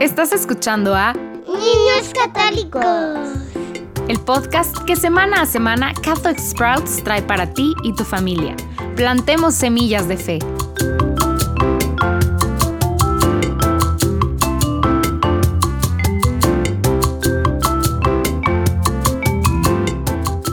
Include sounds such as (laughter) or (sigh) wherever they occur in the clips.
Estás escuchando a Niños Católicos. El podcast que semana a semana Catholic Sprouts trae para ti y tu familia. Plantemos semillas de fe.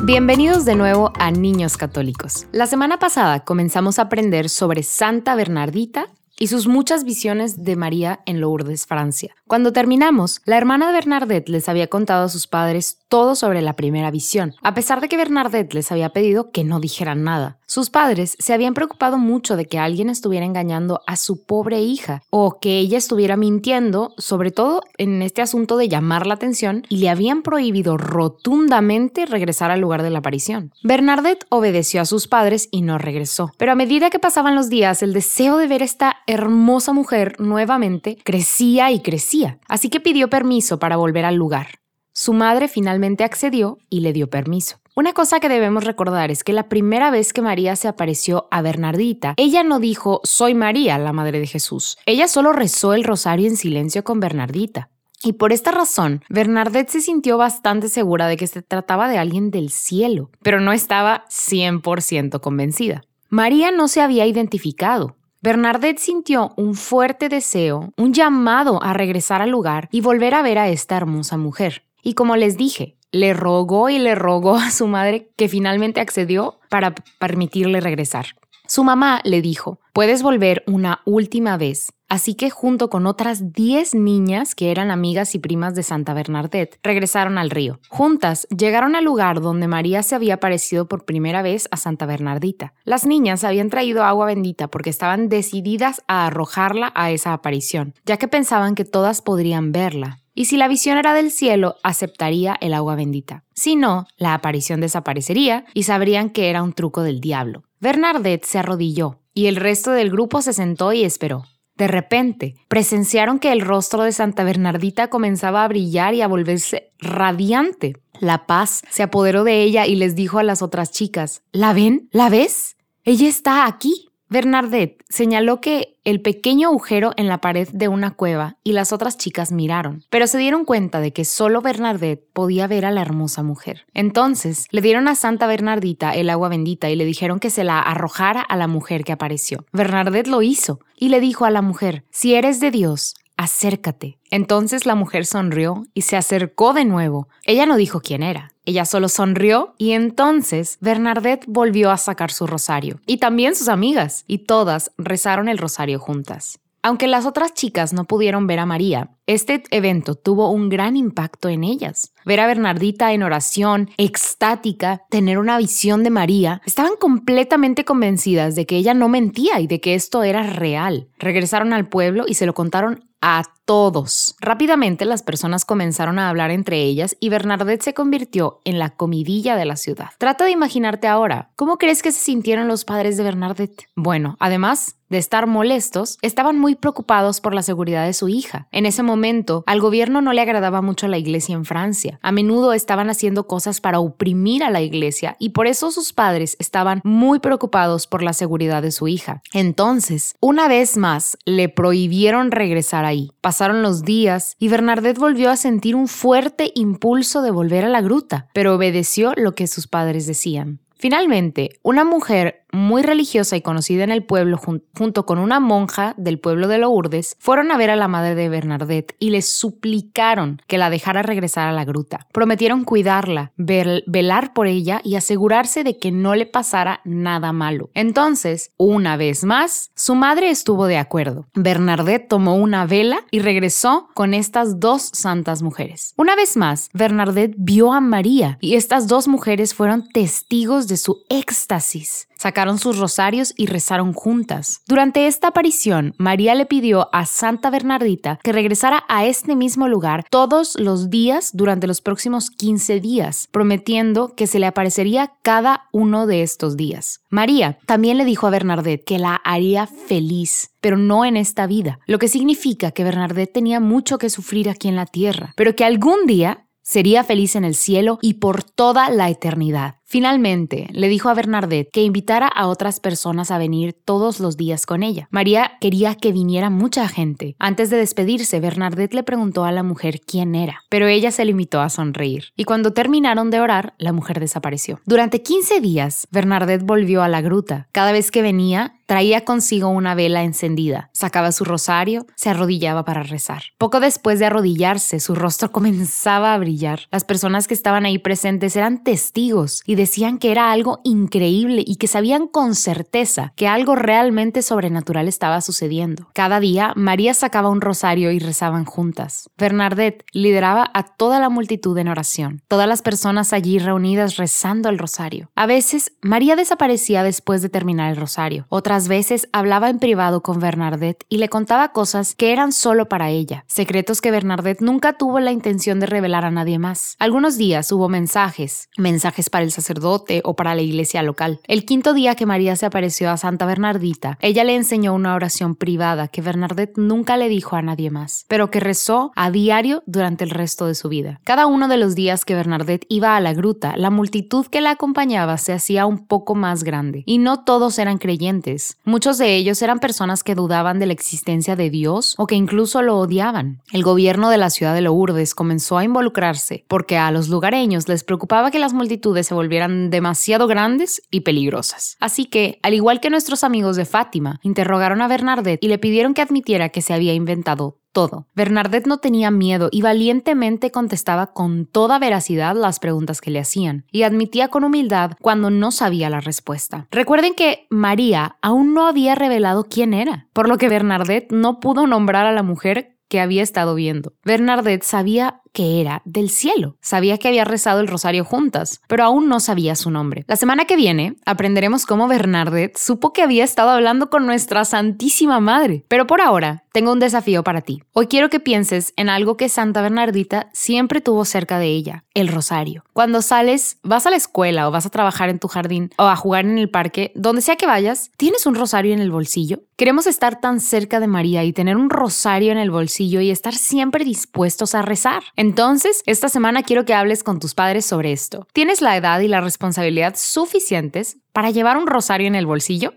Bienvenidos de nuevo a Niños Católicos. La semana pasada comenzamos a aprender sobre Santa Bernardita y sus muchas visiones de María en Lourdes, Francia. Cuando terminamos, la hermana de Bernadette les había contado a sus padres todo sobre la primera visión, a pesar de que Bernadette les había pedido que no dijeran nada. Sus padres se habían preocupado mucho de que alguien estuviera engañando a su pobre hija o que ella estuviera mintiendo, sobre todo en este asunto de llamar la atención, y le habían prohibido rotundamente regresar al lugar de la aparición. Bernadette obedeció a sus padres y no regresó, pero a medida que pasaban los días, el deseo de ver esta hermosa mujer nuevamente crecía y crecía, así que pidió permiso para volver al lugar. Su madre finalmente accedió y le dio permiso. Una cosa que debemos recordar es que la primera vez que María se apareció a Bernardita, ella no dijo Soy María, la Madre de Jesús. Ella solo rezó el rosario en silencio con Bernardita. Y por esta razón, Bernadette se sintió bastante segura de que se trataba de alguien del cielo, pero no estaba 100% convencida. María no se había identificado. Bernadette sintió un fuerte deseo, un llamado a regresar al lugar y volver a ver a esta hermosa mujer. Y como les dije, le rogó y le rogó a su madre que finalmente accedió para permitirle regresar. Su mamá le dijo, puedes volver una última vez. Así que junto con otras 10 niñas que eran amigas y primas de Santa Bernadette, regresaron al río. Juntas llegaron al lugar donde María se había aparecido por primera vez a Santa Bernardita. Las niñas habían traído agua bendita porque estaban decididas a arrojarla a esa aparición, ya que pensaban que todas podrían verla y si la visión era del cielo, aceptaría el agua bendita. Si no, la aparición desaparecería y sabrían que era un truco del diablo. Bernadette se arrodilló y el resto del grupo se sentó y esperó. De repente, presenciaron que el rostro de Santa Bernardita comenzaba a brillar y a volverse radiante. La paz se apoderó de ella y les dijo a las otras chicas, ¿La ven? ¿La ves? Ella está aquí. Bernadette señaló que el pequeño agujero en la pared de una cueva y las otras chicas miraron, pero se dieron cuenta de que solo Bernadette podía ver a la hermosa mujer. Entonces le dieron a Santa Bernardita el agua bendita y le dijeron que se la arrojara a la mujer que apareció. Bernadette lo hizo y le dijo a la mujer, si eres de Dios, acércate. Entonces la mujer sonrió y se acercó de nuevo. Ella no dijo quién era. Ella solo sonrió y entonces Bernadette volvió a sacar su rosario. Y también sus amigas. Y todas rezaron el rosario juntas. Aunque las otras chicas no pudieron ver a María, este evento tuvo un gran impacto en ellas. Ver a Bernardita en oración, extática, tener una visión de María, estaban completamente convencidas de que ella no mentía y de que esto era real. Regresaron al pueblo y se lo contaron a todos. Rápidamente las personas comenzaron a hablar entre ellas y Bernadette se convirtió en la comidilla de la ciudad. Trata de imaginarte ahora, ¿cómo crees que se sintieron los padres de Bernadette? Bueno, además de estar molestos, estaban muy preocupados por la seguridad de su hija. En ese momento, al gobierno no le agradaba mucho la iglesia en Francia. A menudo estaban haciendo cosas para oprimir a la iglesia y por eso sus padres estaban muy preocupados por la seguridad de su hija. Entonces, una vez más, le prohibieron regresar ahí. Pasaron los días y Bernadette volvió a sentir un fuerte impulso de volver a la gruta, pero obedeció lo que sus padres decían. Finalmente, una mujer muy religiosa y conocida en el pueblo junto con una monja del pueblo de Lourdes fueron a ver a la madre de Bernadette y le suplicaron que la dejara regresar a la gruta. Prometieron cuidarla, velar por ella y asegurarse de que no le pasara nada malo. Entonces, una vez más, su madre estuvo de acuerdo. Bernadette tomó una vela y regresó con estas dos santas mujeres. Una vez más, Bernadette vio a María y estas dos mujeres fueron testigos de su éxtasis. Sacaron sus rosarios y rezaron juntas. Durante esta aparición, María le pidió a Santa Bernardita que regresara a este mismo lugar todos los días durante los próximos 15 días, prometiendo que se le aparecería cada uno de estos días. María también le dijo a Bernadette que la haría feliz, pero no en esta vida, lo que significa que Bernadette tenía mucho que sufrir aquí en la tierra, pero que algún día sería feliz en el cielo y por toda la eternidad. Finalmente, le dijo a Bernadette que invitara a otras personas a venir todos los días con ella. María quería que viniera mucha gente. Antes de despedirse, Bernadette le preguntó a la mujer quién era, pero ella se limitó a sonreír. Y cuando terminaron de orar, la mujer desapareció. Durante 15 días, Bernadette volvió a la gruta. Cada vez que venía, Traía consigo una vela encendida, sacaba su rosario, se arrodillaba para rezar. Poco después de arrodillarse, su rostro (laughs) comenzaba a brillar. Las personas que estaban ahí presentes eran testigos y decían que era algo increíble y que sabían con certeza que algo realmente sobrenatural estaba sucediendo. Cada día, María sacaba un rosario y rezaban juntas. Bernadette lideraba a toda la multitud en oración, todas las personas allí reunidas rezando el rosario. A veces, María desaparecía después de terminar el rosario. Otras veces hablaba en privado con Bernadette y le contaba cosas que eran solo para ella, secretos que Bernadette nunca tuvo la intención de revelar a nadie más. Algunos días hubo mensajes, mensajes para el sacerdote o para la iglesia local. El quinto día que María se apareció a Santa Bernardita, ella le enseñó una oración privada que Bernadette nunca le dijo a nadie más, pero que rezó a diario durante el resto de su vida. Cada uno de los días que Bernadette iba a la gruta, la multitud que la acompañaba se hacía un poco más grande, y no todos eran creyentes, Muchos de ellos eran personas que dudaban de la existencia de Dios o que incluso lo odiaban. El gobierno de la ciudad de Lourdes comenzó a involucrarse porque a los lugareños les preocupaba que las multitudes se volvieran demasiado grandes y peligrosas. Así que, al igual que nuestros amigos de Fátima, interrogaron a Bernadette y le pidieron que admitiera que se había inventado todo. Bernadette no tenía miedo y valientemente contestaba con toda veracidad las preguntas que le hacían y admitía con humildad cuando no sabía la respuesta. Recuerden que María aún no había revelado quién era, por lo que Bernadette no pudo nombrar a la mujer que había estado viendo. Bernadette sabía que era del cielo. Sabía que había rezado el rosario juntas, pero aún no sabía su nombre. La semana que viene aprenderemos cómo Bernadette supo que había estado hablando con nuestra Santísima Madre. Pero por ahora, tengo un desafío para ti. Hoy quiero que pienses en algo que Santa Bernardita siempre tuvo cerca de ella, el rosario. Cuando sales, vas a la escuela o vas a trabajar en tu jardín o a jugar en el parque, donde sea que vayas, ¿tienes un rosario en el bolsillo? Queremos estar tan cerca de María y tener un rosario en el bolsillo y estar siempre dispuestos a rezar. Entonces, esta semana quiero que hables con tus padres sobre esto. ¿Tienes la edad y la responsabilidad suficientes para llevar un rosario en el bolsillo?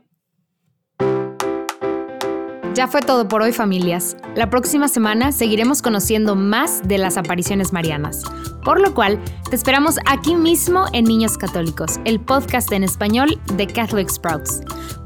Ya fue todo por hoy familias. La próxima semana seguiremos conociendo más de las apariciones marianas, por lo cual te esperamos aquí mismo en Niños Católicos, el podcast en español de Catholic Sprouts.